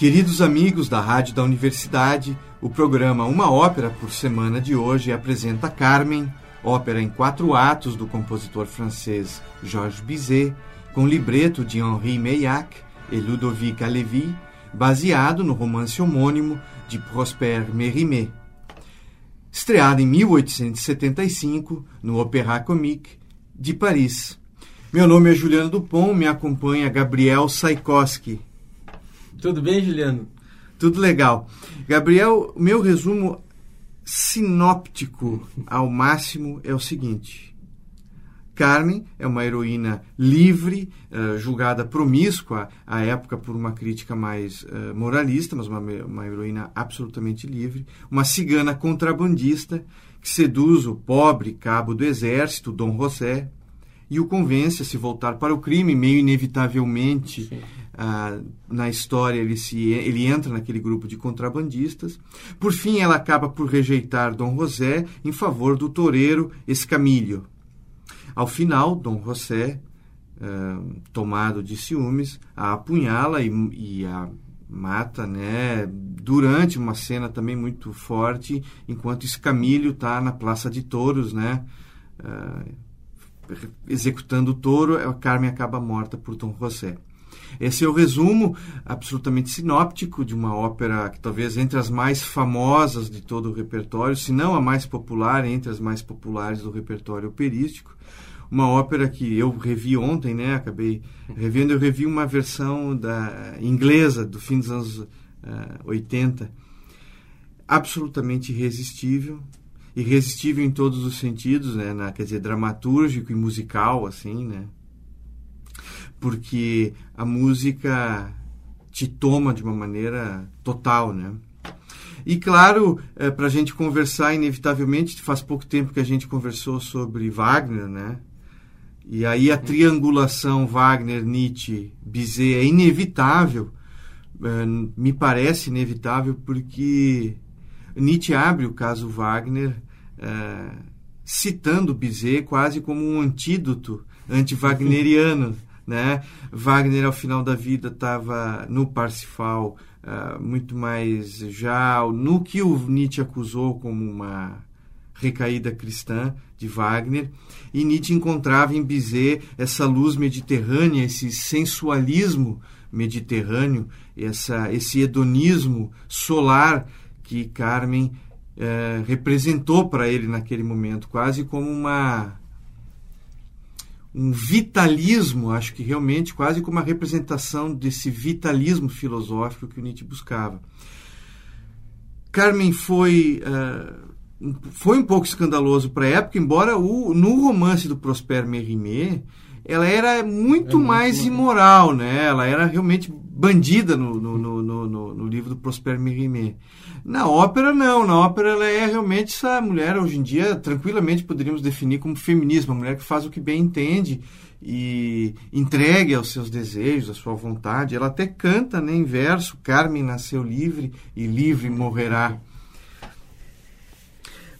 Queridos amigos da Rádio da Universidade, o programa Uma Ópera por Semana de hoje apresenta Carmen, ópera em quatro atos do compositor francês Georges Bizet, com libreto de Henri Meillac e Ludovic Alevi, baseado no romance homônimo de Prosper Mérimée. Estreada em 1875 no Opéra Comique de Paris. Meu nome é Juliano Dupont, me acompanha Gabriel Saikoski. Tudo bem, Juliano? Tudo legal. Gabriel, meu resumo sinóptico ao máximo é o seguinte: Carmen é uma heroína livre, uh, julgada promíscua à época por uma crítica mais uh, moralista, mas uma, uma heroína absolutamente livre, uma cigana contrabandista que seduz o pobre cabo do exército, Dom José, e o convence a se voltar para o crime, meio inevitavelmente. Na história ele, se, ele entra naquele grupo de contrabandistas. Por fim, ela acaba por rejeitar Dom José em favor do toureiro Escamilho. Ao final, Dom José, ah, tomado de ciúmes, a apunhala e, e a mata, né, durante uma cena também muito forte, enquanto Escamilho está na Praça de Touros, né, uh, executando o touro, a Carmen acaba morta por Dom José. Esse é o resumo absolutamente sinóptico de uma ópera que talvez entre as mais famosas de todo o repertório, se não a mais popular entre as mais populares do repertório operístico. Uma ópera que eu revi ontem, né? Acabei revendo, eu revi uma versão da inglesa do fim dos anos uh, eh, 80, absolutamente irresistível, irresistível em todos os sentidos, né? Na, quer dizer, dramatúrgico e musical, assim, né? Porque a música te toma de uma maneira total, né? E claro, é, para a gente conversar, inevitavelmente, faz pouco tempo que a gente conversou sobre Wagner, né? E aí a triangulação Wagner-Nietzsche-Bizet é inevitável, é, me parece inevitável, porque Nietzsche abre o caso Wagner é, citando Bizet quase como um antídoto anti-wagneriano. Né? Wagner, ao final da vida, estava no Parsifal uh, muito mais já no que o Nietzsche acusou como uma recaída cristã de Wagner, e Nietzsche encontrava em Bizet essa luz mediterrânea, esse sensualismo mediterrâneo, essa, esse hedonismo solar que Carmen é, representou para ele naquele momento, quase como uma um vitalismo, acho que realmente quase como uma representação desse vitalismo filosófico que o Nietzsche buscava. Carmen foi uh, foi um pouco escandaloso para a época, embora o, no romance do Prosper Mérimée ela era muito é mais muito imoral, né? Ela era realmente bandida no, no, no, no, no livro do Prosper Mérimée. Na ópera, não. Na ópera, ela é realmente essa mulher, hoje em dia, tranquilamente poderíamos definir como feminismo, uma mulher que faz o que bem entende e entregue aos seus desejos, à sua vontade. Ela até canta né, em verso: Carmen nasceu livre e livre morrerá.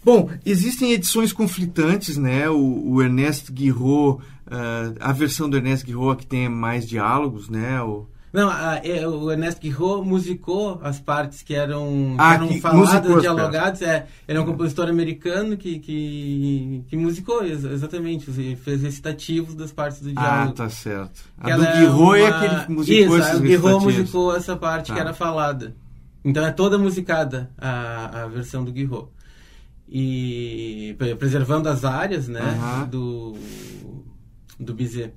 Bom, existem edições conflitantes, né? O, o Ernest Guiraud, uh, a versão do Ernest Guiraud que tem mais diálogos, né? O, não, a, é, o Ernesto Guirot musicou as partes que eram, ah, que eram que faladas, dialogadas. É, ele é um compositor americano que, que, que musicou, exatamente, fez recitativos das partes do ah, diálogo. Ah, tá certo. A do Guirot é, uma... é aquele que musicou Isso, esses o Guirot musicou essa parte tá. que era falada. Então é toda musicada a, a versão do Guirot. E preservando as áreas né, uh -huh. do, do Bizet.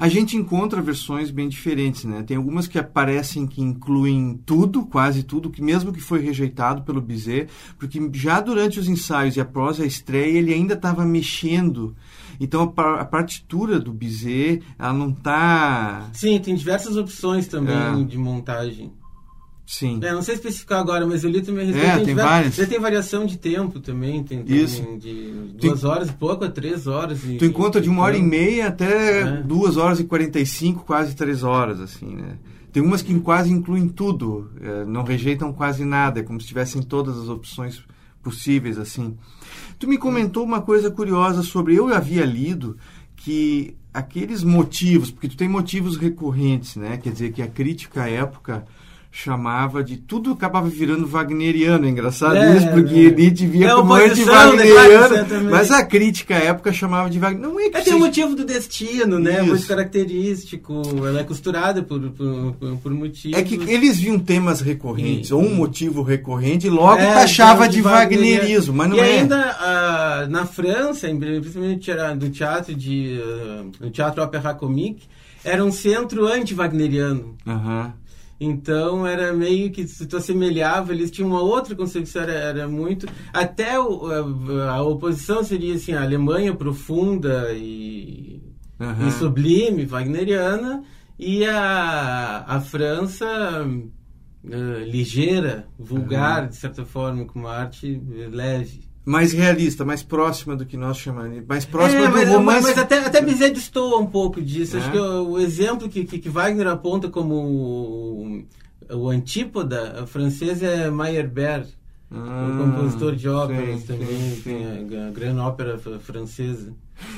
A gente encontra versões bem diferentes, né? Tem algumas que aparecem que incluem tudo, quase tudo, que mesmo que foi rejeitado pelo Bizet, porque já durante os ensaios e após a estreia ele ainda estava mexendo. Então a, partitura do Bizet, ela não está... Sim, tem diversas opções também é. de montagem. Sim. É, não sei especificar agora, mas eu li também É, tem, tem várias. Tem variação de tempo também, tem, Isso. De duas tem... horas e pouco a três horas. E, tu encontra de uma hora e meia até é. duas horas e quarenta e cinco, quase três horas, assim, né? Tem umas que quase incluem tudo, é, não rejeitam quase nada, é como se tivessem todas as opções possíveis, assim. Tu me comentou uma coisa curiosa sobre, eu havia lido que aqueles motivos, porque tu tem motivos recorrentes, né? Quer dizer que a crítica à época chamava de tudo acabava virando wagneriano, é engraçado é, isso, porque é. Nietzsche via é como anti-wagneriano, né, mas a crítica à época chamava de Wagner. Não é que é, tem o motivo do destino, né? Isso. Muito característico, ela é costurada por, por, por motivos. É que eles viam temas recorrentes, e, ou um motivo recorrente, e logo é, taxava de, de wagnerismo, mas não e é. E ainda uh, na França, principalmente do teatro de uh, no teatro Opéra Comique, era um centro anti-wagneriano. Uhum. Então era meio que se tu assemelhava, eles tinham uma outra concepção, era, era muito. Até o, a, a, oposição seria assim, a Alemanha profunda e, uhum. e sublime, wagneriana, e a, a França uh, ligeira, vulgar, uhum. de certa forma, com uma arte leve mais realista, mais próxima do que nós chamamos, mais próxima é, do mas, romance. Mas, até, até Bizet destoa um pouco disso. É. Acho que o, o exemplo que, que, que, Wagner aponta como o, o antípoda francês é Meyerbeer, ah, o compositor de óperas sim, também, sim, sim. a, a grande ópera francesa.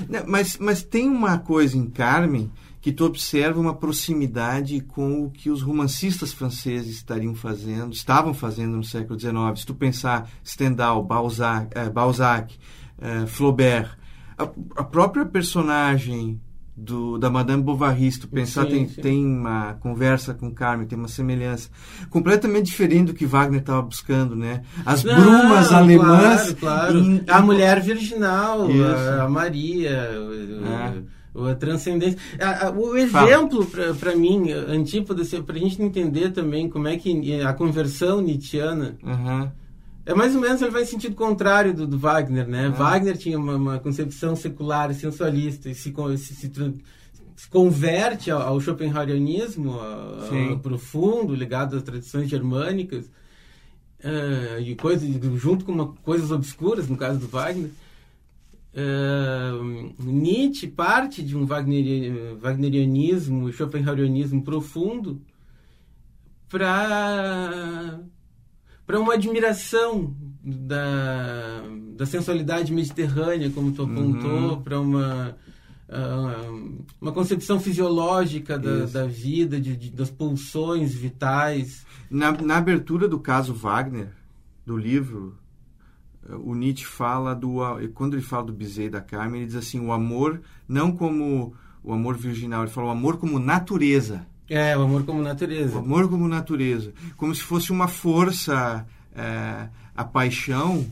Não, mas, mas tem uma coisa em Carmen que tu observa uma proximidade com o que os romancistas franceses estariam fazendo, estavam fazendo no século XIX. Se tu pensar Stendhal, Balzac, eh, Balzac eh, Flaubert, a, a, própria personagem do, da Madame Bovary, se tu pensar, sim, tem, sim. tem uma conversa com Carmen, tem uma semelhança completamente diferente do que Wagner estava buscando, né? As Não, brumas alemãs... Claro, claro. Em, a mulher virginal, a, a, Maria... É a transcendência. O exemplo, para mim, antípoda, para a gente entender também como é que a conversão nietzschiana. Uhum. É mais ou menos, ele vai em sentido contrário do, do Wagner, né? Uhum. Wagner tinha uma, uma, concepção secular, sensualista, e se, se, se, se converte ao, ao schopenhauerianismo a, a profundo, ligado às tradições germânicas, uh, e coisas, junto com uma, coisas obscuras, no caso do Wagner. Uh, Nietzsche parte de um Wagner, wagnerianismo, schopenhauerianismo profundo para para uma admiração da, da sensualidade mediterrânea, como tu apontou, uhum. para uma uh, uma concepção fisiológica da, da vida, de, de, das pulsões vitais. Na, na abertura do caso Wagner, do livro, o Nietzsche fala do quando ele fala do Bizet e da Carmen ele diz assim o amor não como o amor virginal ele fala o amor como natureza é o amor como natureza. O amor como natureza. Como se fosse uma força é, a paixão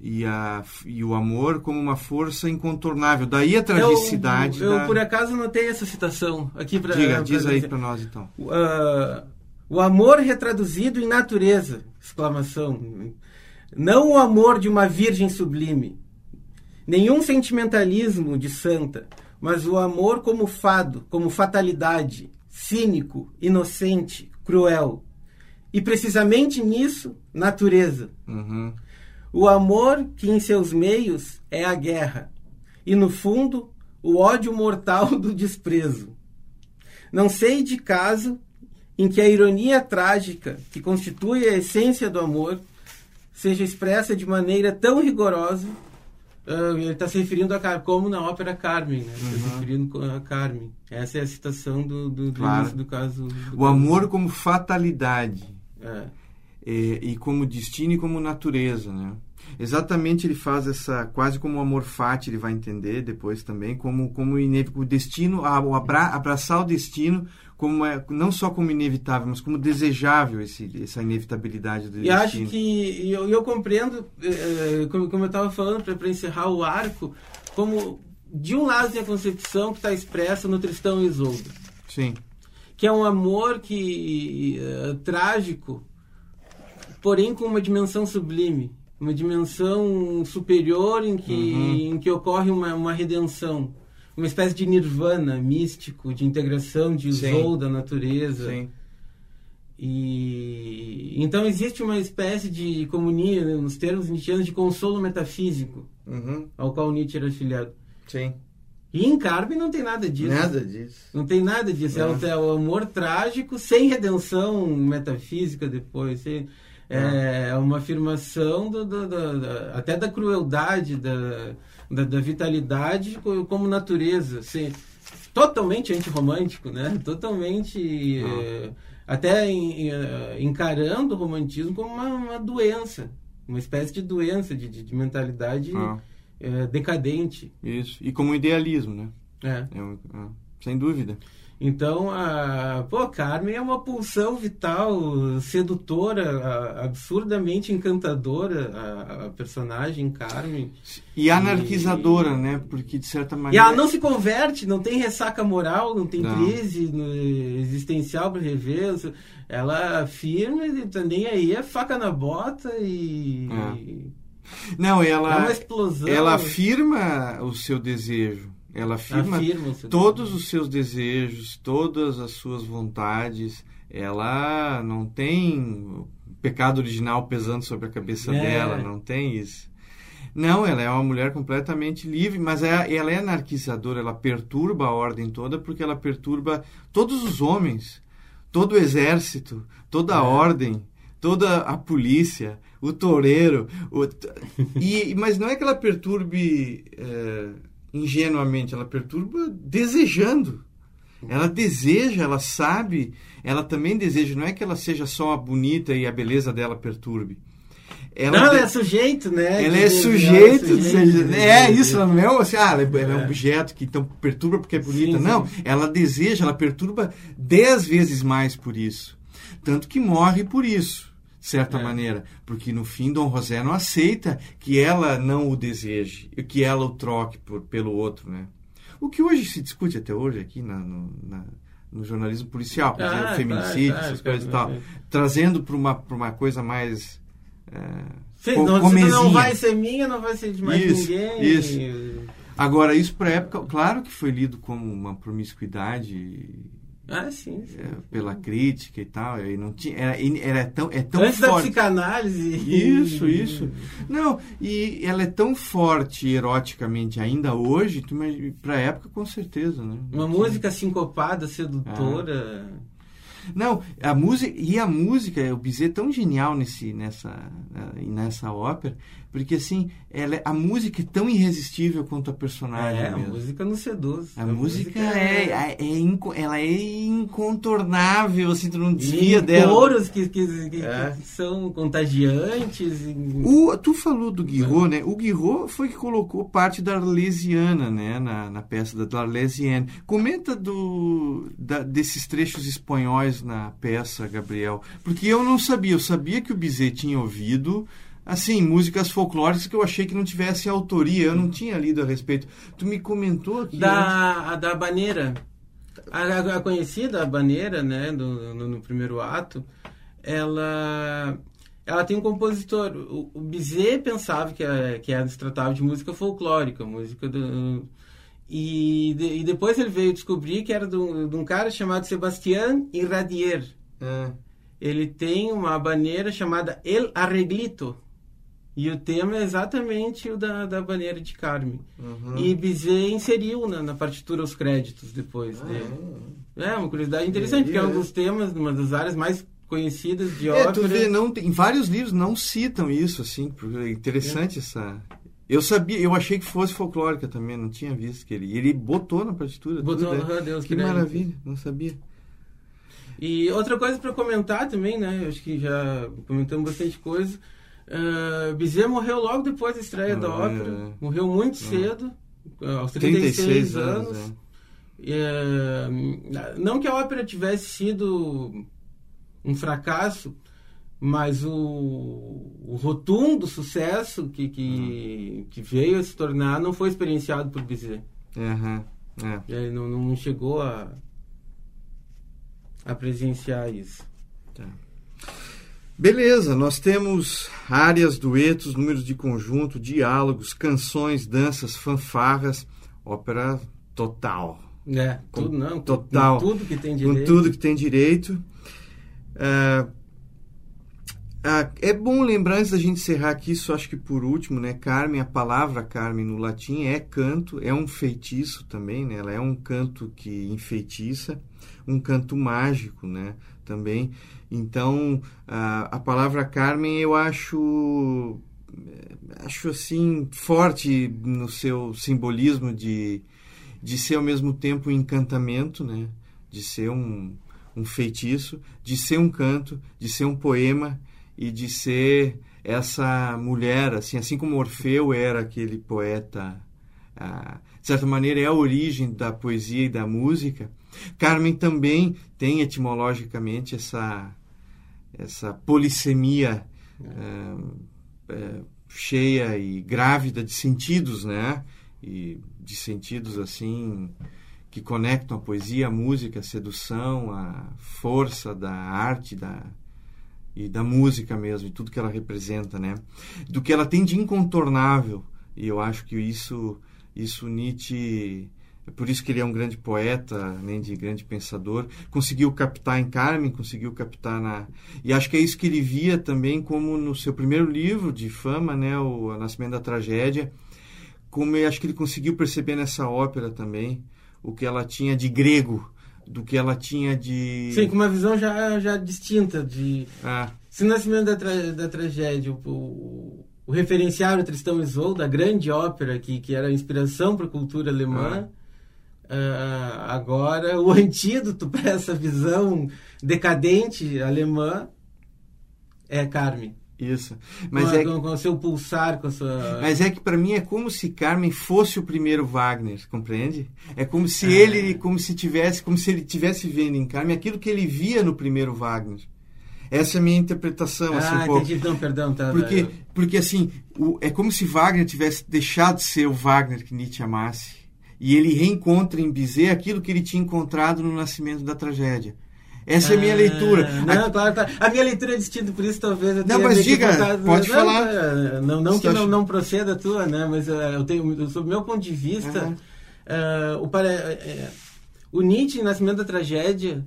e, a, e o amor como uma força incontornável. Daí a tragicidade eu, eu da... por acaso notei essa citação aqui para diga diz pra aí para nós então. Uh, o amor retraduzido em natureza exclamação. Não o amor de uma virgem sublime, nenhum sentimentalismo de santa, mas o amor como fado, como fatalidade, cínico, inocente, cruel. E precisamente nisso, natureza. Uhum. O amor que em seus meios é a guerra, e no fundo, o ódio mortal do desprezo. Não sei de caso em que a ironia trágica, que constitui a essência do amor, seja expressa de maneira tão rigorosa. Uh, ele está se referindo a como na ópera Carmen, né? Está uhum. se referindo a Carmen. Essa é a citação do, do, do claro. do caso. Do o caso. amor como fatalidade. É. E, e, como destino e como natureza, né? Exatamente ele faz essa quase como o amor fati ele vai entender depois também como como o destino o abra, abraçar o destino como é, não só como inevitável, mas como desejável esse, essa inevitabilidade do e destino. acho que eu, eu compreendo, é, como, como eu estava falando para encerrar o arco, como de um lado tem a concepção que está expressa no Tristão e Isolda. Sim. Que é um amor que é, trágico, porém com uma dimensão sublime, uma dimensão superior em que, uhum. em que ocorre uma, uma redenção uma espécie de nirvana místico, de integração de Zou da natureza. Sim. E então existe uma espécie de comunia, né, nos termos nietzscheanos, de consolo metafísico, uhum. ao qual Nietzsche era afiliado. Sim. E em Carmen não tem nada disso. Nada disso. Não tem nada disso. É, o, é o amor trágico sem redenção metafísica depois. Sem, é, é uma afirmação do, do, do, até da crueldade, da, da, da vitalidade como natureza. Assim, totalmente antirromântico, né? Totalmente. É, até em, é, encarando o romantismo como uma, uma, doença, uma espécie de doença, de, de, de mentalidade ah. é, decadente. Isso. E como idealismo, né? É. é sem dúvida. Então, a, pô, Carmen é uma pulsão vital, sedutora, absurdamente encantadora, a, a, personagem Carmen. E anarquizadora, e, né? Porque, de certa maneira... E ela não se converte, não tem ressaca moral, não tem não. crise existencial para rever. Ela firme, tá nem aí, é faca na bota e... É. Não, ela, é uma explosão. ela afirma o seu desejo ela afirma, afirma todos os seus desejos, todas as suas vontades. Ela não tem pecado original pesando sobre a cabeça é. dela, não tem isso. Não, ela é uma mulher completamente livre, mas é, ela é anarquizadora, ela perturba a ordem toda porque ela perturba todos os homens, todo o exército, toda a é. ordem, toda a polícia, o toureiro. O, e, mas não é que ela perturbe. É, ingenuamente, ela perturba desejando. Ela deseja, ela sabe, ela também deseja. Não é que ela seja só a bonita e a beleza dela perturbe. Ela não, ela é sujeito, né? Ela é sujeito, é, sujeito, é isso, não é assim, ah, ela é, é um objeto que então perturba porque é bonita. Sim, não, sim. ela deseja, ela perturba dez vezes mais por isso. Tanto que morre por isso certa é. maneira, porque no fim Dom José não aceita que ela não o deseje, que ela o troque por, pelo outro, né? O que hoje se discute até hoje aqui na, no, na, no jornalismo policial, ah, feminicídio, tá, essas coisas e tal, trazendo para uma, uma coisa mais é, Sim, não, não vai ser minha, não vai ser de mais isso, ninguém. Isso. Agora, isso para época, claro que foi lido como uma promiscuidade ah, sim. sim. É, pela crítica e tal. E não tinha, era, era tão, é tão Antes forte. da psicanálise. Isso, isso. Não, e ela é tão forte eroticamente ainda hoje, para a época, com certeza, né? Uma música sincopada, sedutora. Ah. Não, a música e a música, o Bizet é tão genial nesse nessa nessa ópera, porque assim, ela, é, a música é tão irresistível quanto a personagem é, mesmo. a música não seduz. A, a música, música é, é, é inco, ela é incontornável, assim, tu não desvia dela. coros que, que, que, é. que, são contagiantes. O, tu falou do Guirot, né? O Guirot foi que colocou parte da Arlesiana, né? Na, na peça da Arlesienne. Comenta do, da, desses trechos espanhóis na peça, Gabriel. Porque eu não sabia. Eu sabia que o Bizet tinha ouvido assim, músicas folclóricas que eu achei que não tivesse autoria, eu não tinha lido a respeito. Tu me comentou aqui. Da, a da Baneira. A, a, conhecida a Baneira, né, do, no, no, primeiro ato, ela ela tem um compositor. O, o Bizet pensava que, é, que era, se tratava de música folclórica, música do. E, de, e depois ele veio descobrir que era de um, de um cara chamado Sebastián Irradier. É. Ele tem uma baneira chamada El Arreglito e o tema é exatamente o da, da banheira de Carmen. Uhum. E Bizet inseriu na, na, partitura os créditos depois ah, dele. É. é uma curiosidade interessante, porque é um dos temas, uma das áreas mais conhecidas de é, ópera. Tu vê, não, em vários livros não citam isso, assim, é interessante é. essa... Eu sabia, eu achei que fosse folclórica também, não tinha visto que ele... Ele botou na partitura. Botou, tudo, oh, Deus, que maravilha, não sabia. E outra coisa para comentar também, né? Acho que já comentamos bastante coisa Uh, Bizet morreu logo depois da estreia ah, da ópera. É. Morreu muito ah. cedo, aos 36, 36 anos. anos é. uh, não que a ópera tivesse sido um fracasso, mas o, o rotundo sucesso que, que, uhum. que, veio a se tornar não foi experienciado por Bizet. Uhum. É. Ele não, não chegou a, a presenciar isso. Tá. Beleza, nós temos áreas, duetos, números de conjunto, diálogos, canções, danças, fanfarras, ópera total. É, tudo não, total. Com tudo que tem direito. Com tudo que tem direito. Uh, Ah, é bom lembrar, antes da gente encerrar aqui, só acho que por último, né? Carmen, a palavra Carmen no latim é canto, é um feitiço também, né? Ela é um canto que enfeitiça, um canto mágico, né? Também. Então, a, a palavra Carmen eu acho acho assim forte no seu simbolismo de, de ser ao mesmo tempo um encantamento, né? De ser um, um feitiço, de ser um canto, de ser um poema e de ser essa mulher, assim, assim como Orfeu era aquele poeta, ah, de certa maneira é a origem da poesia e da música. Carmen também tem etimologicamente essa essa polissemia é. É, cheia e grávida de sentidos, né? E de sentidos assim que conectam a poesia, a música, a sedução, a força da arte, da e da música mesmo, e tudo que ela representa, né? Do que ela tem de incontornável. E eu acho que isso isso Nietzsche é por isso que ele é um grande poeta, nem de grande pensador. Conseguiu captar em Carmen, conseguiu captar na. E acho que é isso que ele via também, como no seu primeiro livro de fama, né, o Nascimento da Tragédia. Como eu acho que ele conseguiu perceber nessa ópera também o que ela tinha de grego, do que ela tinha de. Sim, com uma visão já, já distinta de. Ah. Se o Nascimento da, tra... da Tragédia, o, o referenciário Tristão e Isolda, a grande ópera que, que era a inspiração para a cultura alemã. Ah Uh, agora, o antídoto para essa visão decadente alemã é Carmen. Isso. Mas com, é com, com o seu pulsar, com a sua. Mas é que para mim é como se Carmen fosse o primeiro Wagner, compreende? É como se é. ele, como se tivesse, como se ele tivesse vendo em Carmen aquilo que ele via no primeiro Wagner. Essa é a minha interpretação. Ah, assim, entendi. Não, perdão. Tá, porque, tá. porque assim, o, é como se Wagner tivesse deixado de ser o Wagner que Nietzsche amasse e ele reencontra em Bizet aquilo que ele tinha encontrado no nascimento da tragédia. Essa é a minha ah, leitura. Não, a... claro, claro. A minha leitura é distinta, por isso talvez eu tenha Não, mas diga, pode não, falar. É, não, não que não, não proceda a tua, né? Mas uh, eu tenho, sob meu ponto de vista, uhum. uh, o, para, uh, o Nietzsche, Nascimento da Tragédia,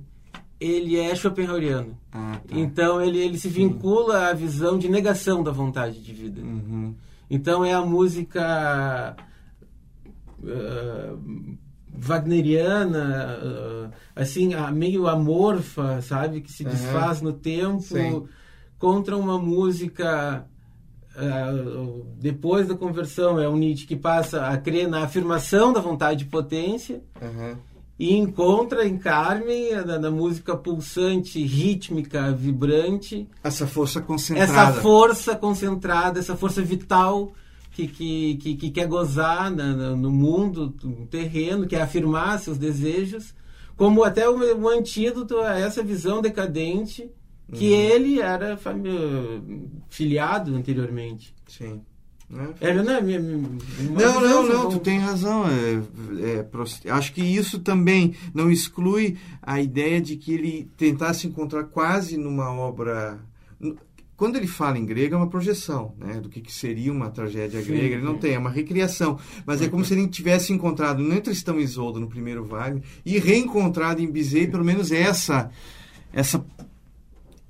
ele é Schopenhaueriano. Ah, tá. Então ele, ele se vincula à visão de negação da vontade de vida. Uhum. Então é a música uh, wagneriana, uh, assim, meio amorfa, sabe? Que se uhum. desfaz no tempo, Sim. contra uma música. Uh, depois da conversão, é um Nietzsche que passa a crer na afirmação da vontade de potência uhum. e encontra em Carmen, na, na, música pulsante, rítmica, vibrante, essa força concentrada. Essa força concentrada, essa força vital que, que, que, que quer gozar na, no mundo, no terreno, quer afirmar seus desejos, como até o, o antídoto a essa visão decadente que uhum. ele era filiado anteriormente. Sim. É, não, é, não, não, não, tu tem razão. É, é, acho que isso também não exclui a ideia de que ele tentasse encontrar quase numa obra quando ele fala em grego, é uma projeção né, do que, que seria uma tragédia sim, grega. Ele não tem, é uma recriação. Mas é como se ele tivesse encontrado no Tristão e Isolda, no primeiro Wagner, e reencontrado em Bizet, pelo menos essa, essa,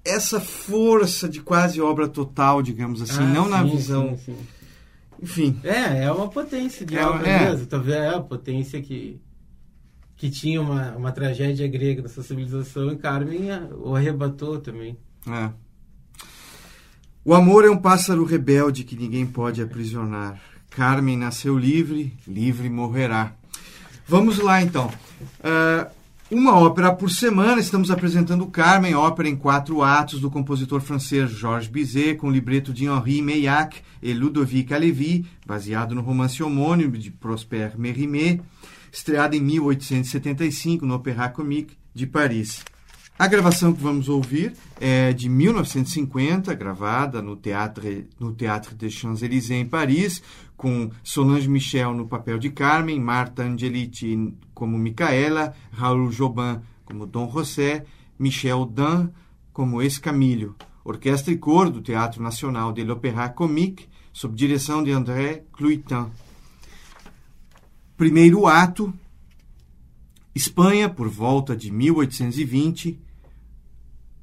essa força de quase obra total, digamos assim, ah, não sim, na visão. Sim, Enfim. É, é uma potência de é, obra é. mesmo. Talvez é a potência que que tinha uma, uma tragédia grega dessa civilização e Carmen o arrebatou também. É. O amor é um pássaro rebelde que ninguém pode aprisionar. Carmen nasceu livre, livre morrerá. Vamos lá então. Uh, uma ópera por semana, estamos apresentando Carmen, ópera em quatro atos do compositor francês Georges Bizet, com libreto de Henri Meillac e Ludovic Alevi, baseado no romance homônimo de Prosper Mérimée, estreada em 1875 no Opéra Comique de Paris. A gravação que vamos ouvir é de 1950, gravada no Théâtre, no Théâtre des Champs-Élysées, em Paris, com Solange Michel no papel de Carmen, Marta Angelici como Micaela, Raul Jobin como Dom José, Michel Dan como Escamilho. Orquestra e cor do Teatro Nacional de l'Opéra Comique, sob direção de André Cluitin. Primeiro ato, Espanha, por volta de 1820,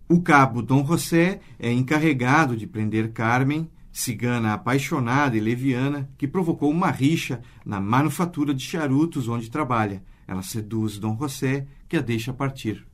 O cabo Dom José é encarregado de prender Carmen, cigana apaixonada e leviana, que provocou uma rixa na manufatura de charutos onde trabalha. Ela seduz Dom José, que a deixa partir.